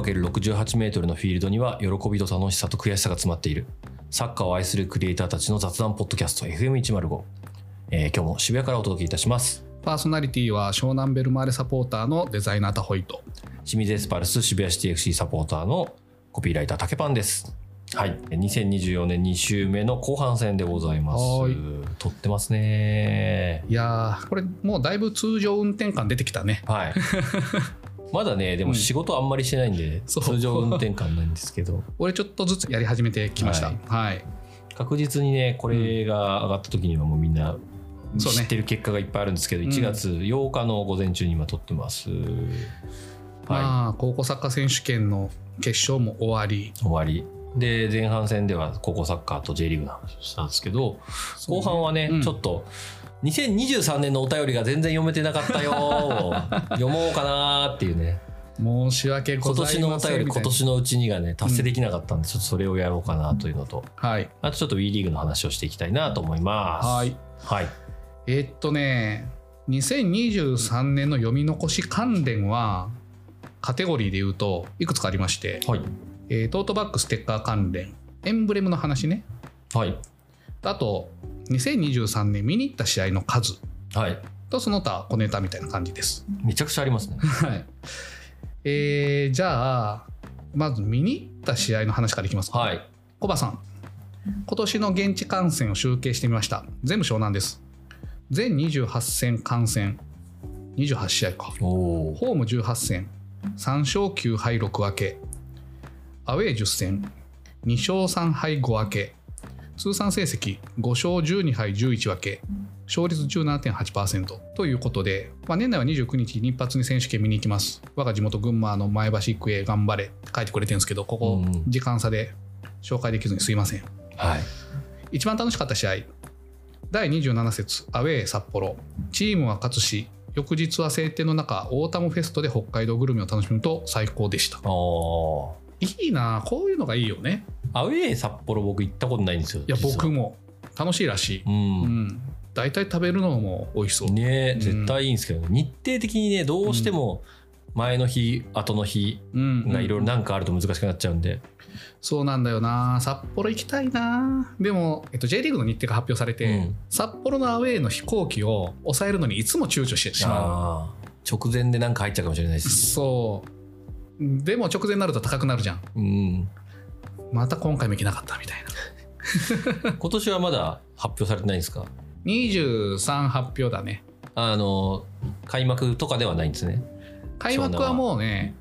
15×68 m のフィールドには喜びと楽しさと悔しさが詰まっている。サッカーを愛するクリエイターたちの雑談ポッドキャスト FM105、えー今日も渋谷からお届けいたします。パーソナリティは湘南ベルマーレサポーターのデザイナータホイト。清水エスパルス渋谷シティ FC サポーターのコピーライター竹パンです。はい。2024年2週目の後半戦でございます。は撮ってますね。いやー、これもうだいぶ通常運転感出てきたね。はい まだねでも仕事あんまりしてないんで、通常運転感なんですけど。俺ちょっとずつやり始めてきました。ははい。い。確実にねこれが上がった時にはもうみんなそうね知ってる結果がいっぱいあるんですけど、1月8日の午前中に今撮ってます、はい、まあ、高校サッカー選手権の決勝も終わり。終わり。で前半戦では高校サッカーと J リーグの話をしたんですけど、後半はね、うん。ちょっと2023年のお便りが全然読めてなかったよ。を 読もうかなっていうね。申し訳ご今ざいません。年のお便り今年のうちにがね達成できなかったんで、ちょっとそれをやろうかなというのと。はい。あとちょっと WE リーグの話をしていきたいなと思います。はい。はい。えーっとね、2023年の読み残し関連は、カテゴリーで言うといくつかありまして、はい。えートートバッグステッカー関連、エンブレムの話ね。はい。あと、2023年見に行った試合の数はいとその他小ネタみたいな感じです。めちゃくちゃありますねはい。えーじゃあ、まず見に行った試合の話からいきますか。はいコバさん、今年の現地観戦を集計してみました。全部湘南です。全28戦観戦、28試合か。ホーム18戦、3勝9敗6分け。アウェー10戦、2勝3敗5分け。通算成績5勝12敗11分け。勝率17.8%ということで、まあ、年内は29日日発に選手権見に行きます。我が地元群馬の前橋育英頑張れって書いてくれてるんですけど、ここうん時間差で紹介できずにすいません。はい一番楽しかった試合第27節アウェー札幌チームは勝つし翌日は晴天の中オータムフェストで北海道グルメを楽しむと最高でしたいいなこういうのがいいよね。アウェー札幌僕行ったことないんですよいや僕も。楽しいらしい、ううん。ん、大体食べるのも美味しそう、ねうん。絶対いいんですけど、日程的にねどうしても前の日後の日うん。がいろいろなんかあると難しくなっちゃうんで、そうなんだよな。札幌行きたいな。でも、えっと、J リーグの日程が発表されて、うん。札幌のアウェーの飛行機を抑えるのにいつも躊躇してしまう。直前でなんか入っちゃうかもしれないです。そうでも直前になると高くなるじゃん。うん。また今回も行けなかったみたいな。今年はまだ発表されてないんですか？23発表だね。あの開幕とかではないんですね。開幕はもうね、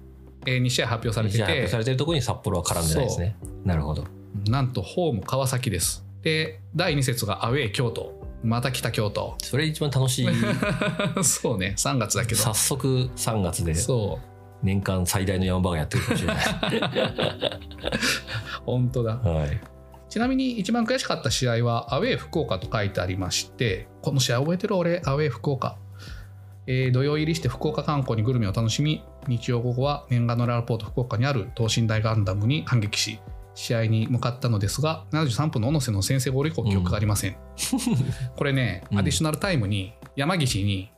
え2試合発表されてじゃあ発表さてれてるところに札幌は絡んでないですね。なるほど。なんとホーム川崎です。で第2節がアウェー京都。また北京都。それ一番楽しい。そうね。3月だけど。早速3月で。そう年間最大の山場がやってるかもしれない。本当だ。はい。ちなみに一番悔しかった試合はアウェー福岡と書いてありましてこの試合覚えてる俺？アウェー福岡、えー土曜入りして福岡観光にグルメを楽しみ日曜午後は念願のララポート福岡にある等身大ガンダムに反撃し試合に向かったのですが73分の小野瀬の先制ゴール以降記憶がありません、これねうん。アディショナルタイムに山岸に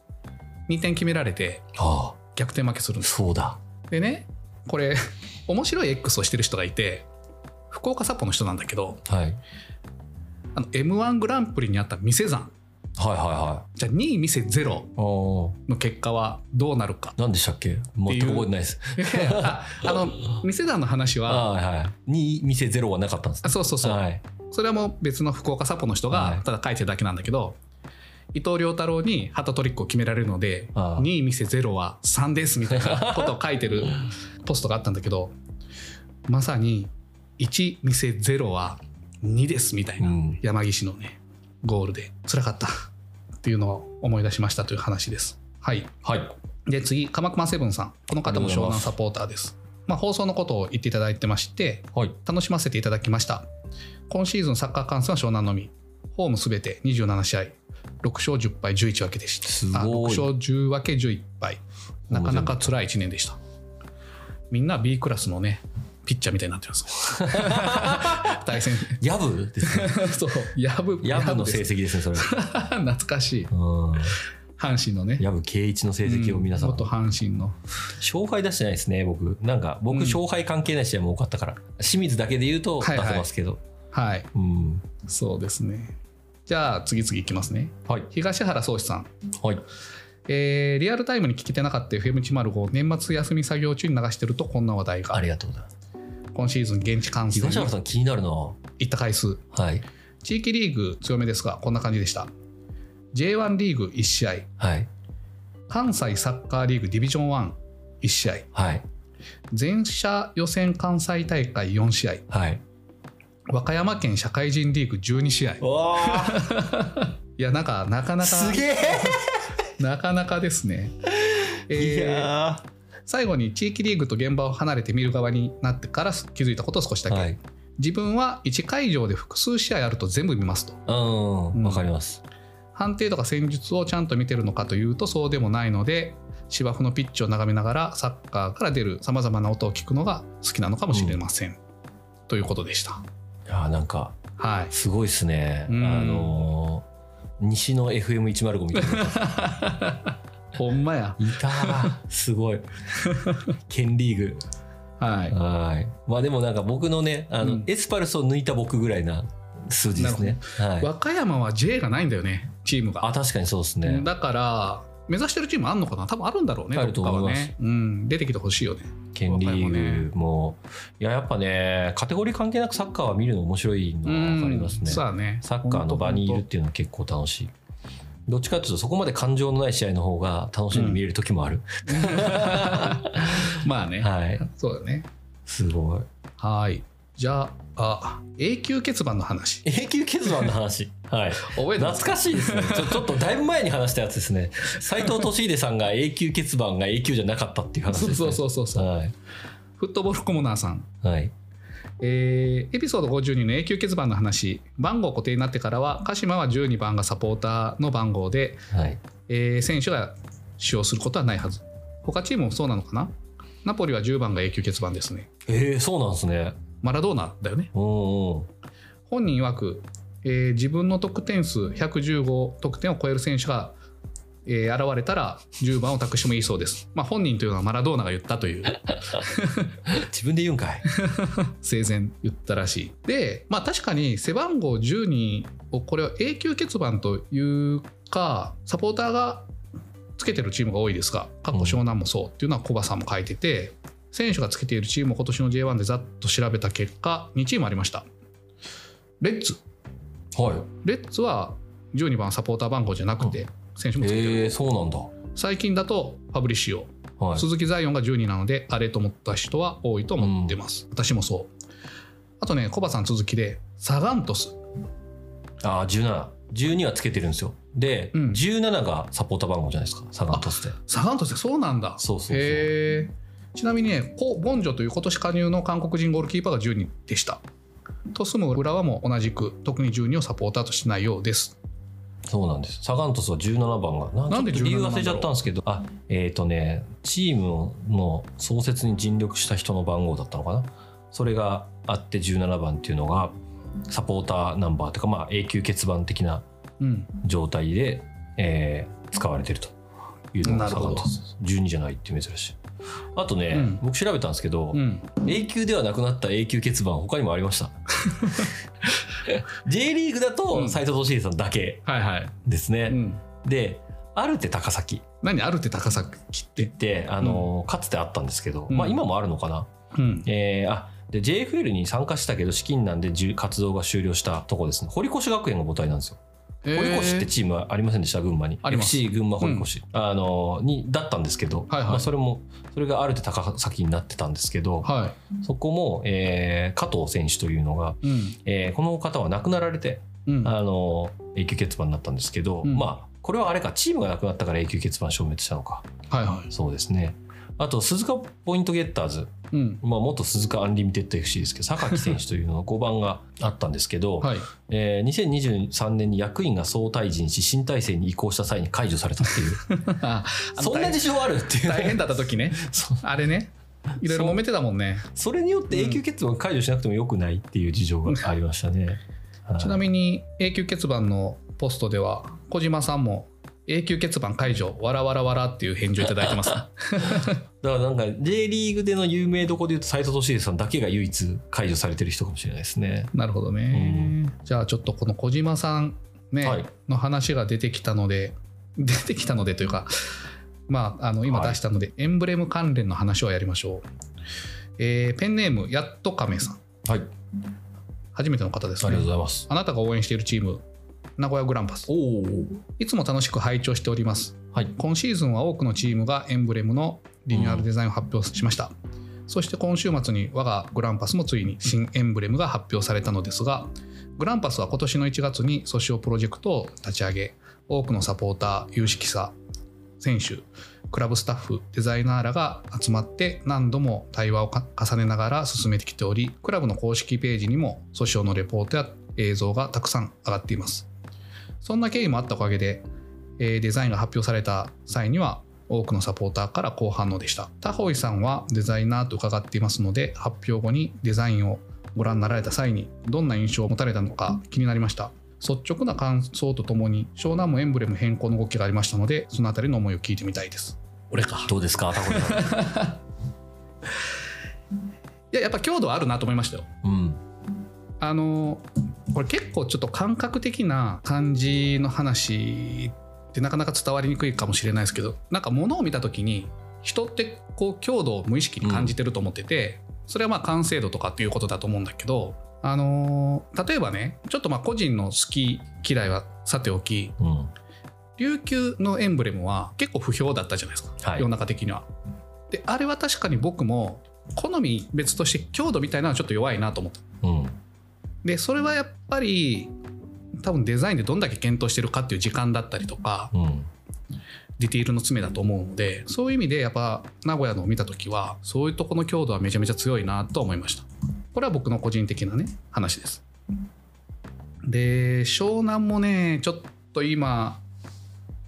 2点決められてああ逆転負けするんです。そうだ。でねこれ 面白い X をしてる人がいて福岡札幌の人なんだけどはい。あの m 1グランプリにあった店山はいはいはじゃあ2位店ゼロの結果はどうなるか。何でしたっけ？全く覚えてないです。ああの店山の話ははいはい。に店ゼロはなかったんですあそうそうそう、はい。それはもう別の福岡札幌の人はい。がただ書いてるだけなんだけど、伊藤良太郎にハトトリックを決められるのでああ。2位店ゼロは3ですみたいなことを書いてる ポストがあったんだけどまさに1店ゼロは2ですみたいうなん。山岸のねゴールで。辛かった。っていうのを思い出しましたという話です。はい。はい。で次鎌熊セブンさん。この方も湘南サポーターです、まあ、放送のことを言っていただいてましてはい。楽しませていただきました。今シーズンサッカー観戦は湘南のみ。ホームすべて27試合6勝10敗11分けでした。すごい。あ6勝10分け11敗なかなか辛い1年でした。みんな B クラスのねピッチャーみたいになってます 対戦。ヤブ？ですねそう。ヤブヤブの成績ですねそれ。懐かしい。うん。阪神のね。藪圭一の成績を皆さん、うん元阪神の。勝敗出してないですね僕。なんか僕うん。勝敗関係ない試合も多かったから、清水だけで言うと出はいはい。せますけど、はい。うん。そうですねじゃあ次々いきますね。はい。東原宗志さん。はい。えーリアルタイムに聞けてなかった FM105 年末休み作業中に流してるとこんな話題が。ありがとうございます。今シーズン現地観戦。東に原さん気になるな。行った回数。はい。地域リーグ強めですがこんな感じでした。J1 リーグ1試合。はい。関西サッカーリーグディビジョン11試合。はい。全社予選関西大会4試合。はい和歌山県社会人リーグ12試合い。わ やなんかなかなか。すげえ。なかなかですね、えいー。や最後に地域リーグと現場を離れて見る側になってから気づいたことを少しだけ、ーはい。自分は1会場で複数試合あると全部見ますと。うん。かります、判定とか戦術をちゃんと見てるのかというとそうでもないので芝生のピッチを眺めながらサッカーから出るさまざまな音を聞くのが好きなのかもしれません、ということでした。いやーなんかはい。すごいっすね、うん。あのー西の FM105 みたいな。ほんまや。いたー。すごい。県リーグ。はい。はい。まあでもなんか僕のねあの、うん。エスパルスを抜いた僕ぐらいな数字ですね。はい。和歌山は J がないんだよねチームが。あ確かにそうですね。だから目指してるチームあんのかな？多分あるんだろうねあると思います。ね、うん、出てきてほしいよね。県リーグも。いややっぱねカテゴリー関係なくサッカーは見るの面白いのは分かりますね、ね。サッカーの場にいるっていうのは結構楽しい。どっちかっていうとそこまで感情のない試合の方が楽しんで見れる時もある、まあね、はい。そうだね。すごい。はい。じゃああ永久欠番の話。永久欠番の話はい。覚えてます？懐かしいですね。ちょちょっとだいぶ前に話したやつですね。斎藤俊秀さんが永久欠番が永久じゃなかったっていう話ですね。そうそうそうそうはい、フットボールコモナーさん。はい、えーエピソード52の永久欠番の話。番号固定になってからは鹿島は12番がサポーターの番号で、はい、えー選手が使用することはないはず。他チームもそうなのかな？ナポリは10番が永久欠番ですね。えー、そうなんですね。マラドーナだよね。本人曰く、えー自分の得点数115得点を超える選手が、えー現れたら10番を託してもいいそうです、まあ、本人というのはマラドーナが言ったという。自分で言うんかい。生前言ったらしい。でまあ確かに背番号12をこれは永久欠番というかサポーターがつけてるチームが多いですが過去湘南もそうっていうのはコバさんも書いてて選手がつけているチームを今年の J1 でざっと調べた結果2チームありました。レッツはい。レッツは12番サポーター番号じゃなくて選手もつけてる、えー、そうなんだ。最近だとファブリシオはい。鈴木ザイオンが12なのであれと思った人は多いと思ってます、私もそう。あとねコバさん続きでサガントス。ああ17 12はつけてるんですよ。で、うん。17がサポーター番号じゃないですかサガントスでサガントスってそうなんだ。そうそうそう。ちなみにねコ・ボンジョという今年加入の韓国人ゴールキーパーが12でしたトスム浦和も同じく特に12をサポーターとしないようです。そうなんです。サガントスは17番がななんで理由17忘れちゃったんですけどあえっ、とねチームの創設に尽力した人の番号だったのかな？それがあって17番っていうのがサポーターナンバーというかまあ永久欠番的なうん。状態で、えー使われてるというのがサガントス12じゃないって珍しいあとね、うん。僕調べたんですけど、うん。永久ではなくなった永久欠番他にもありました。J リーグだうん。と斎藤俊秀さんだけですね、うん、でアルテ高崎。何？あるって高崎って？言ってあの、かつてあったんですけど、うん。まあ今もあるのかな、うん。えーあで JFL に参加したけど資金難で活動が終了したとこですね。堀越学園が母体なんですよ堀越ってチームはありませんでした？群馬に。あります。FC 群馬堀越、あのにだったんですけど、はいはい。まあ、それもそれがアルテ高崎になってたんですけど、はそこも、えー加藤選手というのが、いうん。えーこの方は亡くなられて、うん。あの永久欠番になったんですけど、うん。まあこれはあれかチームがなくなったから永久欠番消滅したのか。はいはい。そうですねあと鈴鹿ポイントゲッターズ、うん。まあ、元鈴鹿アンリミテッド FC ですけど榊選手というのの5番があったんですけど、はい。えー2023年に役員が総退陣し新体制に移行した際に解除されたっていう。そんな事情あるっていう。大変だった時ね。あれね。いろいろ揉めてたもんね。それによって永久欠番解除しなくてもよくないっていう事情がありましたね。はい。ちなみに永久欠番のポストでは小島さんも永久欠番解除、わらわらわらっていう返事をいただいてます。だからなんか J リーグでの有名どこで言うと斎藤俊秀さんだけが唯一解除されてる人かもしれないですね。なるほどね。じゃあちょっとこの小島さんね、はいの話が出てきたので、出てきたのでというか、まあ、あの今出したので、エンブレム関連の話をやりましょう。えーペンネーム、やっと亀さん。はい。初めての方ですありがとうね。ございます。あなたが応援しているチーム、名古屋グランパス。いつも楽しく拝聴しております。はい。今シーズンは多くのチームがエンブレムのリニューアルデザインを発表しました、そして今週末に我がグランパスもついに新エンブレムが発表されたのですがグランパスは今年の1月にソシオプロジェクトを立ち上げ多くのサポーター有識者選手クラブスタッフデザイナーらが集まって何度も対話をか重ねながら進めてきておりクラブの公式ページにもソシオのレポートや映像がたくさん上がっていますそんな経緯もあったおかげでえーデザインが発表された際には多くのサポーターから好反応でした。タホイさんはデザイナーと伺っていますので発表後にデザインをご覧になられた際にどんな印象を持たれたのか気になりました。率直な感想とともに湘南もエンブレム変更の動きがありましたのでそのあたりの思いを聞いてみたいです。俺か。どうですか、タコさん。いややっぱ強度はあるなと思いましたよ。うん。あのこれ結構ちょっと感覚的な感じの話ってなかなか伝わりにくいかもしれないですけどなんか物を見た時に人ってこう強度を無意識に感じてると思ってて、それはまあ完成度とかっていうことだと思うんだけどあの例えばねちょっとまあ個人の好き嫌いはさておきうん。琉球のエンブレムは結構不評だったじゃないですか、はい世の中的には。であれは確かに僕も好み別として強度みたいなのはちょっと弱いなと思った。うん。でそれはやっぱり多分デザインでどんだけ検討してるかっていう時間だったりとかうん。ディティールの詰めだと思うのでそういう意味でやっぱ名古屋のを見た時はそういうとこの強度はめちゃめちゃ強いなと思いましたこれは僕の個人的なね話ですで湘南もねちょっと今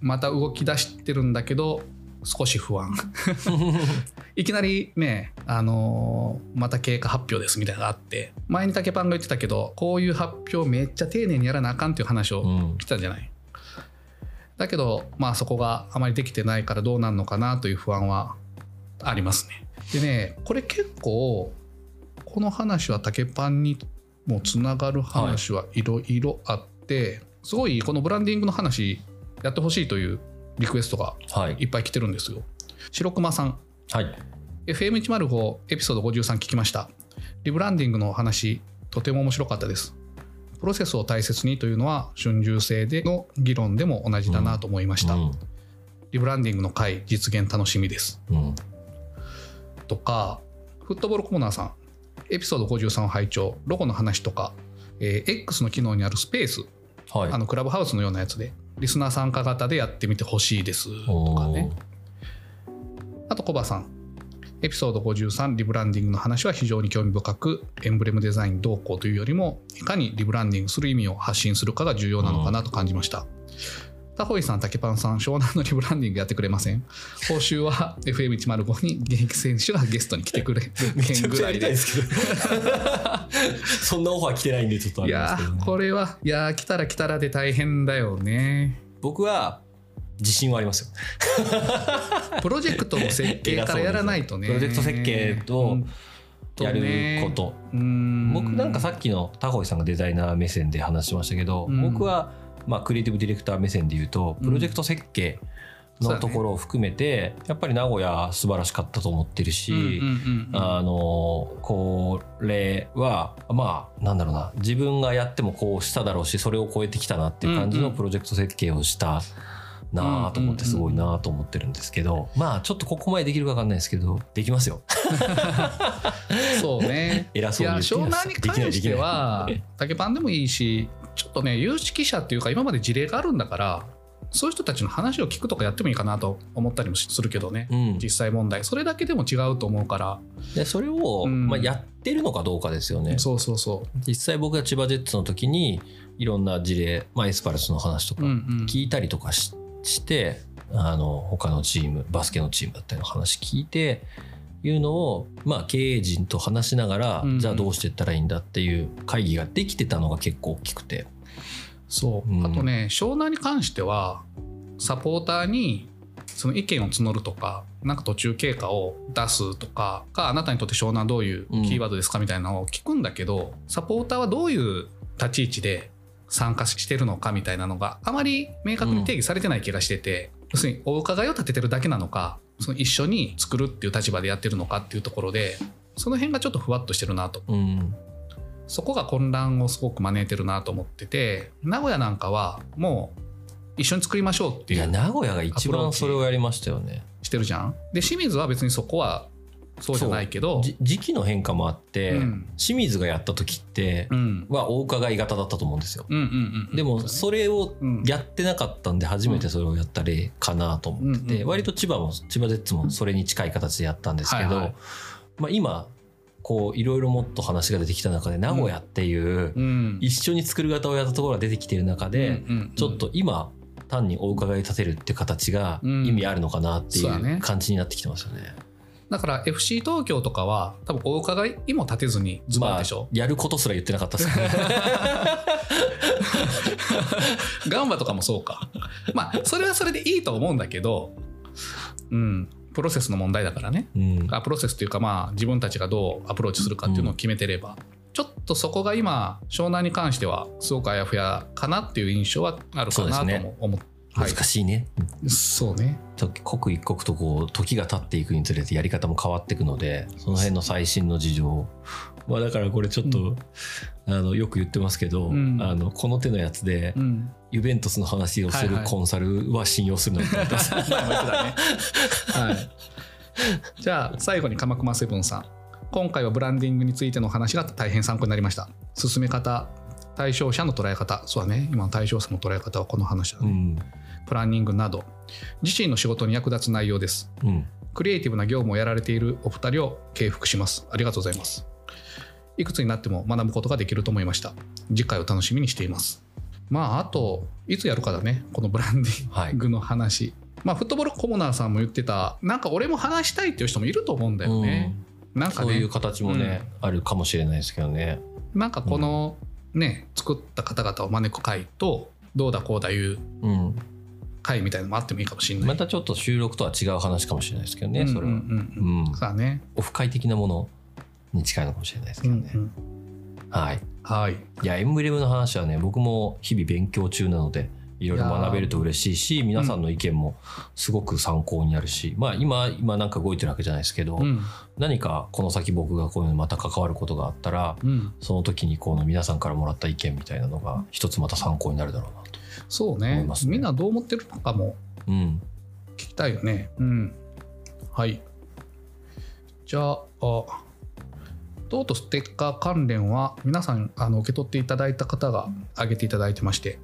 また動き出してるんだけど少し不安 いきなりね、あのーまた経過発表ですみたいなのがあって前に竹パンが言ってたけどこういう発表めっちゃ丁寧にやらなあかんっていう話をうん。来たじゃない。だけどまあそこがあまりできてないからどうなるのかなという不安はありますね。でねこれ結構この話は竹パンにもつながる話はいろいろあって、すごいこのブランディングの話やってほしいというリクエストがはい。いっぱい来てるんですよ。白熊さんはい。FM105 エピソード53聞きました。リブランディングの話、とても面白かったです。プロセスを大切にというのは春秋制での議論でも同じだなと思いました。うん。リブランディングの回実現楽しみです。うん。とか、フットボールコーナーさん、エピソード53を拝聴、ロゴの話とか、えー X の機能にあるスペース、はい。あのクラブハウスのようなやつで、リスナー参加型でやってみてほしいですとかね。あとコバさん。エピソード53リブランディングの話は非常に興味深くエンブレムデザイン動向というよりもいかにリブランディングする意味を発信するかが重要なのかなと感じました、タホイさん、竹パンさん、湘南のリブランディングやってくれません？報酬は FM105 に現役選手がゲストに来てくれる めちゃくちゃやりたいいですけど。そんなオファー来てないんで、ちょっとあれですやけど、ねー、これは、いやー、来たら来たらで大変だよね。僕は自信はありますよ。プロジェクトの設計からやらないとね。プロジェクト設計とやること。うん僕なんかさっきのタコイさんがデザイナー目線で話しましたけど、うん僕はまあクリエイティブディレクター目線で言うとプロジェクト設計のところを含めて、やっぱり名古屋素晴らしかったと思ってるし、これはまあなんだろうな。自分がやってもこうしただろうしそれを超えてきたなっていう感じうんうん。のプロジェクト設計をしたなあと思ってすごいなあと思ってるんですけどまあちょっとここまでできるか分かんないですけどできますよ。そうね。偉そうにいや湘言ってきます。南に関しては 竹パンでもいいしちょっとね有識者っていうか今まで事例があるんだからそういう人たちの話を聞くとかやってもいいかなと思ったりもするけどね、うん、実際問題。それだけでも違うと思うから、でそれを、うん。まあ、やってるのかどうかですよね。そうそうそ実際僕が千葉ジェッツの時にいろんな事例、まあ、エスパルスの話とう、かうんうん、聞いたりとかし,、してあの他のチームバスケのチームだったりの話聞いていうのを、まあ、経営陣と話しながら、うんうん。じゃあどうしていったらいいんだっていう会議ができてたのが結構大きくて。そう、うん。あとね湘南に関してはサポーターにその意見を募るとかなんか途中経過を出すとかかあなたにとって湘南どういうキーワードですかみたいなのを聞くんだけど、サポーターはどういう立ち位置で参加してるのかみたいなのがあまり明確に定義されてない気がしてて、要するにお伺いを立ててるだけなのかその一緒に作るっていう立場でやってるのかっていうところでその辺がちょっとふわっとしてるなと。うん。そこが混乱をすごく招いてるなと思ってて名古屋なんかはもう一緒に作りましょうっていう名古屋が一番それをやりましたよね。してるじゃん。で清水は別にそこはそうじゃないけどじ時期の変化もあって、うん。清水がやった時ってうん。はお伺い型だったと思うんですよ。うんうんうんうん。でもそれをうん。やってなかったんで初めてそれをやった例かなと思ってて、うんうん割と千葉も千葉ジェッツもそれに近い形でやったんですけど、はいはい。まあ、今こういろいろもっと話が出てきた中で名古屋っていううん。一緒に作る型をやったところが出てきてる中で、うんうんちょっと今単にお伺い立てるって形がうん。意味あるのかなっていう感じになってきてますよね。だから FC 東京とかは多分お伺いも立てずにズバンでしょ、やることすら言ってなかったですね。ガンバとかもそうか。まあそれはそれでいいと思うんだけどうんプロセスの問題だからね。うん。あプロセスというかまあ自分たちがどうアプローチするかっていうのを決めてれば、ちょっとそこが今湘南に関してはすごくあやふやかなっていう印象はあるかそうですねなとも思うはい難しいね。そうね。と刻一刻とこう時が経っていくにつれてやり方も変わっていくのでその辺の最新の事情。まあだからこれちょっと、あのよく言ってますけど、うん。あのこの手のやつで、うん。ユベントスの話をするはいはい。コンサルは信用するのになってます前も言ってたね。はい。じゃあ最後に鎌熊セブンさん。今回はブランディングについての話が大変参考になりました。進め方対象者の捉え方。そうだね。今の対象者の捉え方はこの話だね、うんプランニングなど自身の仕事に役立つ内容です。うん。クリエイティブな業務をやられているお二人を敬服します。ありがとうございます。いくつになっても学ぶことができると思いました。次回を楽しみにしています。まああといつやるかだね。このブランディはいングの話、まあフットボールコモナーさんも言ってた。なんか俺も話したいっていう人もいると思うんだよね、なんかね。そういう形もね、あるかもしれないですけどね。なんかこのね作った方々を招く会とどうだこうだいううん会みたいなのもあってもいいかもしれない。またちょっと収録とは違う話かもしれないですけどね、それは、うん。ね、オフ会的なものに近いのかもしれないですけどね、うんはい。はい。いやエンブレムの話はね僕も日々勉強中なのでいろいろ学べると嬉しいし皆さんの意見もすごく参考になるし、まあ今今なんか動いてるわけじゃないですけど、うん。何かこの先僕がこういうのにまた関わることがあったらうん。その時にこの皆さんからもらった意見みたいなのが一つまた参考になるだろうな。と。そうね。ね。みんなどう思ってるのかもうん、聞きたいよね。うん。はい。じゃああとうとうステッカー関連は皆さんあの受け取っていただいた方が挙げていただいてまして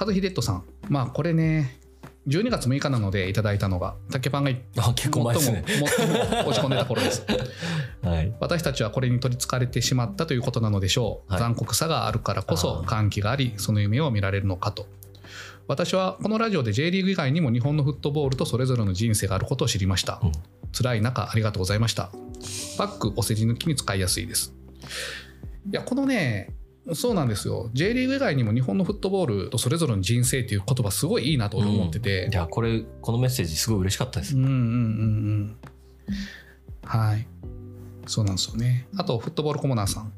和秀人さんまあこれね12月6日なのでいただいたのが竹パンがあ結構前ですね。最も最も落ち込んでた頃です。はい、私たちはこれに取りつかれてしまったということなのでしょう、はい。残酷さがあるからこそ歓喜がありその夢を見られるのかと私はこのラジオで J リーグ以外にも日本のフットボールとそれぞれの人生があることを知りました、うん。辛い中ありがとうございました。パックお世辞抜きに使いやすいです。いやこのねそうなんですよ。J リーグ以外にも日本のフットボールとそれぞれの人生っていう言葉すごいいいなと俺思ってて、いやこれこのメッセージすごい嬉しかったです。うんうんうんうんはい。そうなんですよね。あとフットボールコモナーさん。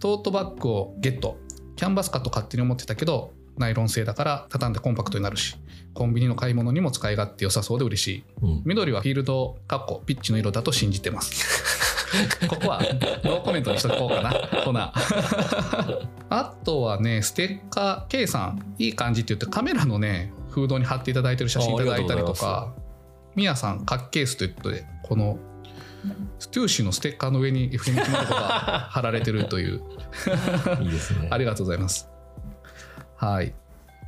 トートバッグをゲット。キャンバスかと勝手に思ってたけどナイロン製だから畳んでコンパクトになるしコンビニの買い物にも使い勝手良さそうで嬉しい。うん、緑はフィールドかっこピッチの色だと信じてます。ここはノーコメントにしとこうかな。ほな。あとはねステッカー K さんいい感じって言ってカメラのねフードに貼っていただいてる写真いただいたりとかミヤさんカッケースということでこのステューシーのステッカーの上に FM キマルコが貼られてるという。いいですね。ありがとうございます。はい。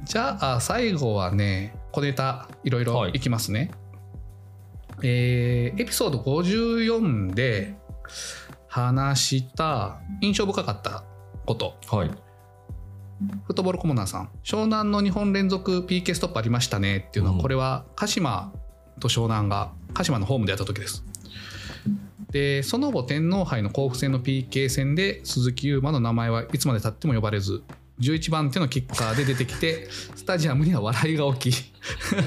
じゃあ最後はね、小ネタいろいろはいいきますね。えーエピソード54で話した印象深かったこと。はい。フットボールコモナーさん、湘南の2本連続 PK ストップありましたねっていうのは、うんこれは鹿島と湘南が鹿島のホームでやった時です。でその後天皇杯の甲府戦の PK 戦で鈴木優馬の名前はいつまでたっても呼ばれず11番手のキッカーで出てきてスタジアムには笑いが起き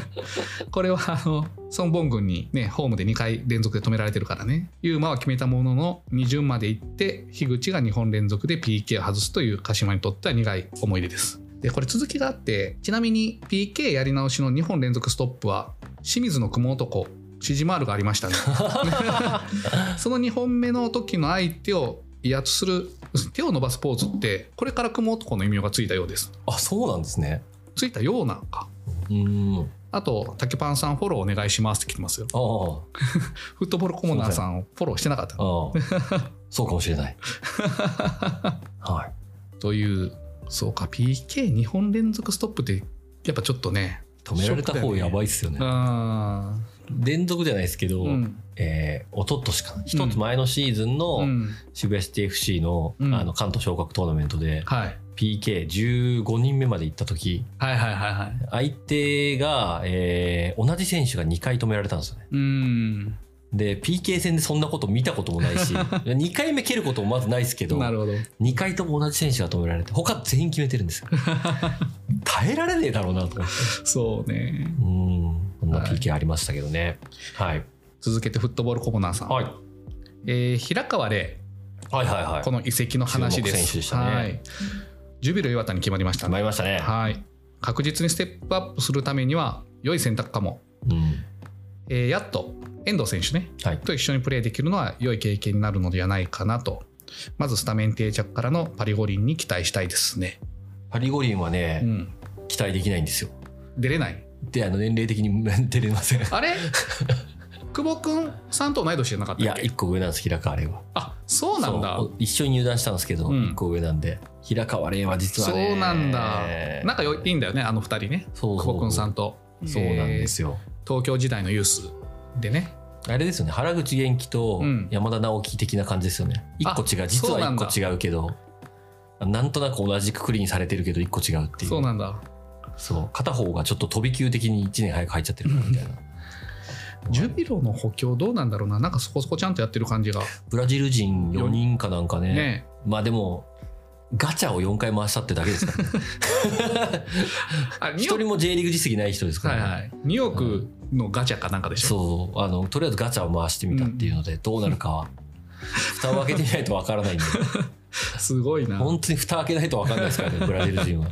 これはあのソン・ボン軍にねホームで2回連続で止められてるからね。ユーマは決めたものの2巡まで行って樋口が2本連続で PK を外すという鹿島にとっては苦い思い出です。でこれ続きがあってちなみに PK やり直しの2本連続ストップは清水の雲男シジマールがありましたね。その2本目の時の相手を威圧する手を伸ばすポーズってこれから雲男の異名がついたようです。あそうなんですね。ついたようなんか。うん。あと竹パンさんフォローお願いしますって来てますよ。フットボールコモナーさんをフォローしてなかった。そうかもしれない。はい。というそうか PK2 本連続ストップってやっぱちょっとね止められた方やばいっすよね。あ連続じゃないですけど、ーうん。えー、一昨年かな。一つ前のシーズンのうん。渋谷シティ FC の,、うん。あの関東昇格トーナメントではい。PK15 人目まで行った時はいはいはいはい。相手が、えー同じ選手が2回止められたんですよね。うんで PK 戦でそんなこと見たこともないし 2回目蹴ることもまずないですけどなるほど。2回とも同じ選手が止められて他全員決めてるんですよ。耐えられねえだろうなと思って。そうね。うん。こんなはい。PK ありましたけどね。はい、続けてフットボールコモナーさん、はい、えー平川ではいはいはい。この移籍の話です。選手でしたね。はい、ジュビロ磐田に決まりましたね。決まりましたね、はい。確実にステップアップするためには良い選択かも、うん。えーやっと遠藤選手ねはい、と一緒にプレーできるのは良い経験になるのではないかなと。まずスタメン定着からのパリ五輪に期待したいですね、パリ五輪はね、うん、期待できないんですよ。出れない？であの年齢的に 出れません。あれ？久保君さんと同い年じゃなかっいやたっけ？1個上なんです平川玲はあそうなんだ。一緒に入団したんですけど、うん。1個上なんで。平川玲は実はそねうなんだ。仲良いいいんだよねあの二人ね。そう久保君さんと。そうなんですよ、えー。東京時代のユースでね。あれですよね。原口元気とうん。山田直樹的な感じですよね、一1個違う。実は1そうなんだ。個違うけど。なんとなく同じくくりにされてるけど1個違うっていう。そうなんだ。そう。片方がちょっと飛び級的に1年早く入っちゃってるからみたいな、ジュビロの補強どうなんだろうな。なんかそこそこちゃんとやってる感じが。ブラジル人4人かなんかね。ね。まあでもガチャを4回回したってだけですから、ね、あ一人も J リーグ実績ない人ですから、はいはい。2億のガチャかなんかでしょ、そう。あのとりあえずガチャを回してみたっていうので、どうなるかは蓋を開けてみないとわからないんで。すごいな。本当に蓋開けないとわかんないですからね ブラジル人は。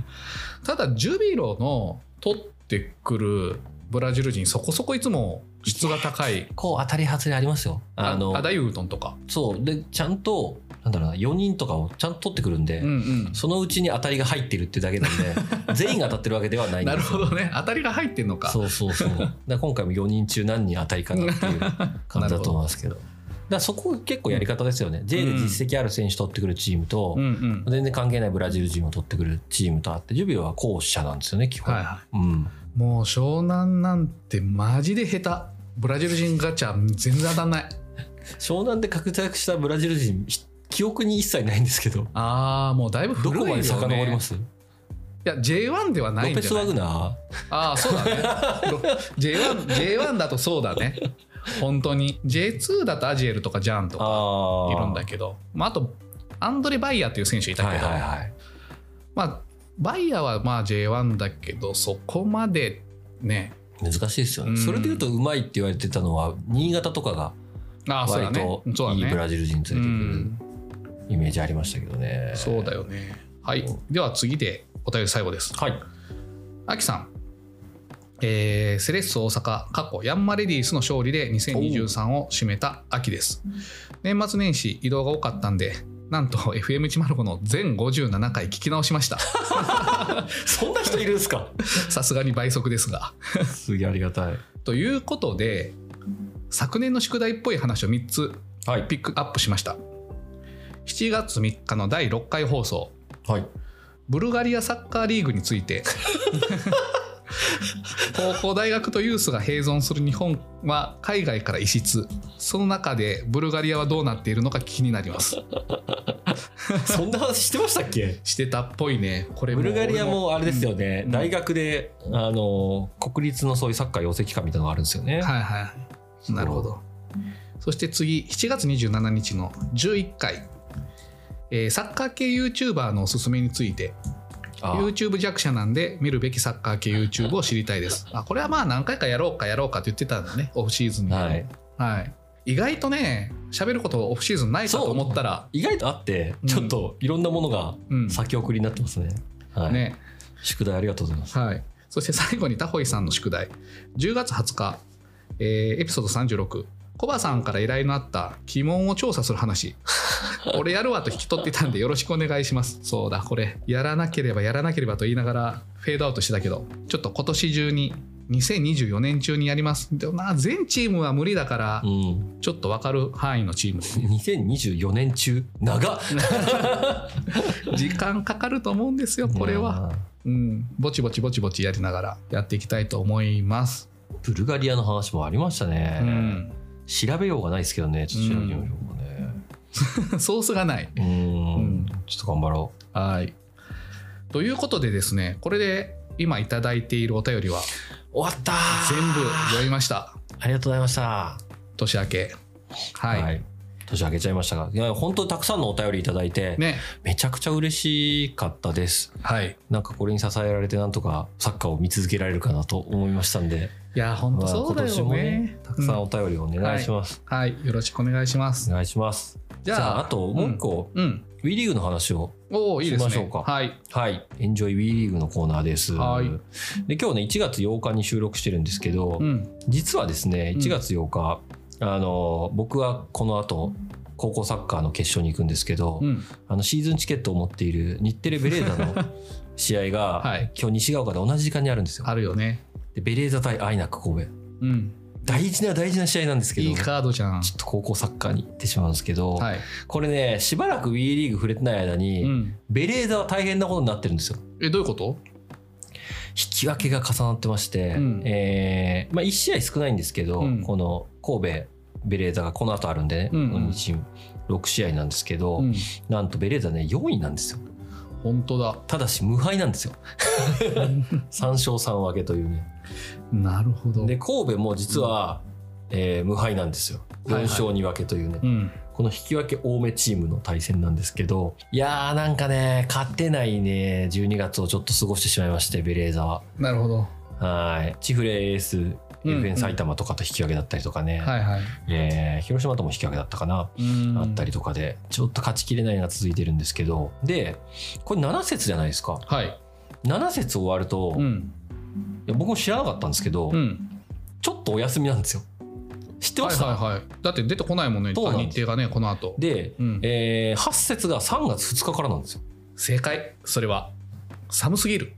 ただジュビロの取ってくるブラジル人そこそこいつも質が高い。こう当たり外れありますよ。あのアダユートンとか。そう。でちゃんとなんだろうな4人とかをちゃんと取ってくるんで、うんうん。そのうちに当たりが入ってるってだけなんで 全員が当たってるわけではないんなるですよ。ほどね。当たりが入ってんのか。そうそうそう。だ今回も4人中何人当たりかなっていう感じだと思いますけど。だそこ結構やり方ですよね、J で実績ある選手取ってくるチームと、うんうん。全然関係ないブラジル人を取ってくるチームとあってジュビロは後者なんですよね基本、はいはうん、いもう湘南なんてマジで下手。ブラジル人ガチャ全然当たんない。湘南で活躍したブラジル人ひ記憶に一切ないんですけど。ああもうだいぶどこ古いよね。まで遡ります？いや J1 ではないロペス・んじゃない？ワグナー？ああそうだね。ロ J1, J1 だとそうだね。本当に。J2 だとアジエルとかジャンとかあいるんだけど。まあ、あとアンドレ・バイヤーっていう選手いたはいけど、はいはいまあバイヤーはまあ J1 だけどそこまでね。難しいですよね、うん。それでいうとうまいって言われてたのは新潟とかが割といいブラジル人連れてくうるんイメージありましたけどね。そうだよね。はい。では次でお便り最後です。はい。アキさん。えーセレッソ大阪過去ヤンマレディースの勝利で2023を締めた秋です。年末年始移動が多かったんでなんと FM105 の全57回聞き直しました。そんな人いるんですか？さすがに倍速ですが。すげえありがたい。ということで昨年の宿題っぽい話を3つはい。ピックアップしました7月3日の第6回放送。はい。ブルガリアサッカーリーグについて。高校大学とユースが併存する日本は海外から異質。その中でブルガリアはどうなっているのか気になります。そんな話してましたっけ？してたっぽいね。これブルガリア俺もあれですよね、うん。大学であの国立のそういうサッカー養成機関みたいなのがあるんですよね、はいはいなるほど。そして次7月27日の11回、えーサッカー系 YouTuber のおすすめについてあ YouTube 弱者なんで見るべきサッカー系 YouTube を知りたいです。あこれはまあ何回かやろうかやろうかって言ってたんだねオフシーズンに。はい。はい、意外とね喋ることオフシーズンないかと思ったら意外とあってうん。ちょっといろんなものがうん。先送りになってますね、はい。ね。宿題ありがとうございます。はい。そして最後にタホイさんの宿題。10月20日、えーエピソード36コバさんから依頼のあった鬼門を調査する話。俺やるわと引き取ってたんでよろしくお願いします。そうだこれやらなければやらなければと言いながらフェードアウトしてたけど。ちょっと今年中に2024年中にやります。でもな全チームは無理だからうん。ちょっと分かる範囲のチームで2024年中？長っ。時間かかると思うんですよこれは、うん、ぼちぼちぼちぼちやりながらやっていきたいと思います、ブルガリアの話もありましたね、うん、調べようがないですけどねちょっと調べてみようかね。ソースがない。うん。うん。ちょっと頑張ろはい。ということでですねこれで今いただいているお便りはう終わったー。全部読みました。ありがとうございました。年明け。はい、年明けちゃいましたが。いや本当にたくさんのお便りいただいて、ね。めちゃくちゃ嬉しかったですはいなんかこれに支えられてなんとかサッカーを見続けられるかなと思いましたんで、いや本当まあそうだよね。ねたくさんお便りをお願いします、うん。はい。よろしくお願いします。お願いします。じゃああともう一個、うん、WE リーグの話をおおいしましょうか。はい。はい。エンジョイ WE リーグのコーナーです。はい。で今日ね1月8日に収録してるんですけど、うん。実はですねうん。1月8日、あの僕はこの後高校サッカーの決勝に行くんですけど、うん。あのシーズンチケットを持っている日テレベレーザの 試合が、はい。今日西が丘で同じ時間にあるんですよ。あるよね。でベレーザ対アイナック神戸。うん。大事な大事な試合なんですけどいいカードじゃん。ちょっと高校サッカーに行ってしまうんですけど、はい、これねしばらく WE リーグ触れてない間に、うん、ベレーザは大変なことになってるんですよ。えどういうこと？引き分けが重なってまして、うん。えーまあ、1試合少ないんですけど、うん。この神戸ベレーザがこの後あるんでね、うんうん。この2チーム6試合なんですけど、うん。なんとベレーザね4位なんですよ本当だ。ただし無敗なんですよ。3勝3分けというね。なるほど。で神戸も実は、えー無敗なんですよ。4はいはい。勝2分けというね、うん。この引き分け多めチームの対戦なんですけどいやーなんかね勝てないね。12月をちょっと過ごしてしまいましてベレーザは。なるほど。はい。チフレエースうん FN 埼玉とかと引き分けだったりとかね、はいはい。えー広島とも引き分けだったかな、うん。あったりとかでちょっと勝ちきれないのが続いてるんですけど。でこれ7節じゃないですか。はい。7節終わると、いうん。や僕も知らなかったんですけど、うん。ちょっとお休みなんですよ。知ってまはいした、はいはい。だって出てこないもんね日程がねこの後。で、うん。え8節が3月2日からなんですよ。正解それは寒すぎる。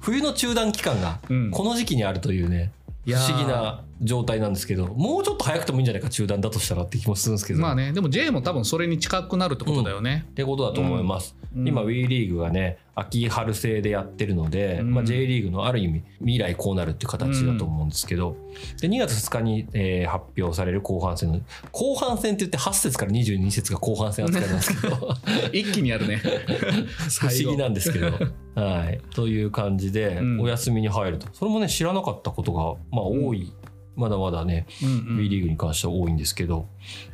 冬の中断期間がうん。この時期にあるというね、不思議な状態なんですけどもうちょっと早くてもいいんじゃないか中断だとしたらって気もするんですけど、まあねでも J も多分それに近くなるってことだよね、ってことだと思います、うん今 WE リーグがね秋春制でやってるので、うん。まあ、J リーグのある意味未来こうなるっていう形だと思うんですけど、で2月2日に、えー発表される後半戦の後半戦って言って8節から22節が後半戦扱いなんですけど 一気にやるね。不思議なんですけど。はい、という感じでうん。お休みに入ると、それもね知らなかったことが、まあ、多い、まだまだね、うんうん。リーグに関しては多いんですけど、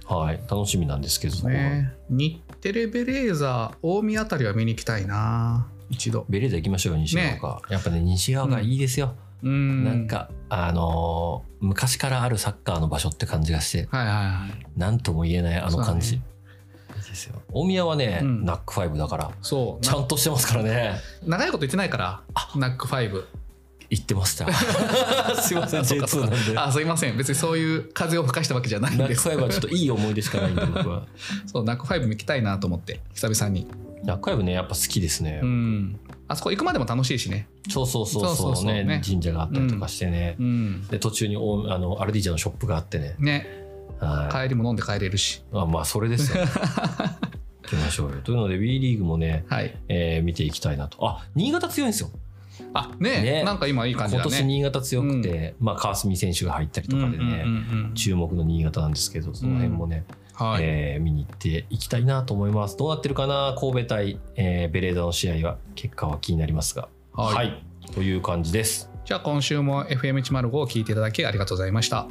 はい、楽しみなんですけど、ね。日テレベレーザ大宮あたりは見に行きたいな一度。ベレーザ行きましょうよ西側か、やっぱね西側がいいですよ、うん。なんかあのー昔からあるサッカーの場所って感じがしてはいはいはい。何とも言えないあの感じ、大宮はね、うん。ナックファイブだからそう。ちゃんとしてますからね。長いこと言ってないからナックファイブ言ってました。すいませんそうかそう J2 かなんで。あすいません。別にそういう風を吹かしたわけじゃないんです。ナックファイブはちょっといい思い出しかないんで僕は。そうナックファイブも行きたいなと思って久々に。ナックファイブねやっぱ好きですね、うん。あそこ行くまでも楽しいしね。そうそうそうそうそそううそうね。ね神社があったりとかしてね、うん。で途中におあのアルディージャのショップがあってね、ね。はい。帰りも飲んで帰れるし。あまあそれですよ。行きましょうよ。というので WE リーグもね、はい。えー見ていきたいなと。あ新潟強いんですよあねね。なんか今いい感じ今だね。年新潟強くて、まあ、川澄選手が入ったりとかでね、うんうんうんうん。注目の新潟なんですけどその辺もね、はい、えー見に行っていきたいなと思います。どうなってるかな？神戸対、えーベレーザの試合は結果は気になりますが。はい。という感じです。じゃあ今週も FM105 を聞いていただきありがとうございました。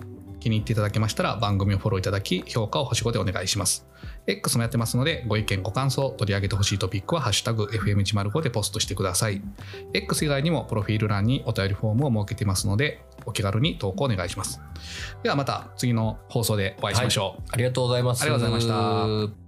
気に入っていただけましたら番組をフォローいただき評価を星5でお願いします。X もやってますのでご意見ご感想取り上げてほしいトピックは「ハッシュタグ #FM105」でポストしてください。X 以外にもプロフィール欄にお便りフォームを設けていますのでお気軽に投稿お願いします。ではまた次の放送でお会いしましょう、ありがとうございます。ありがとうございました。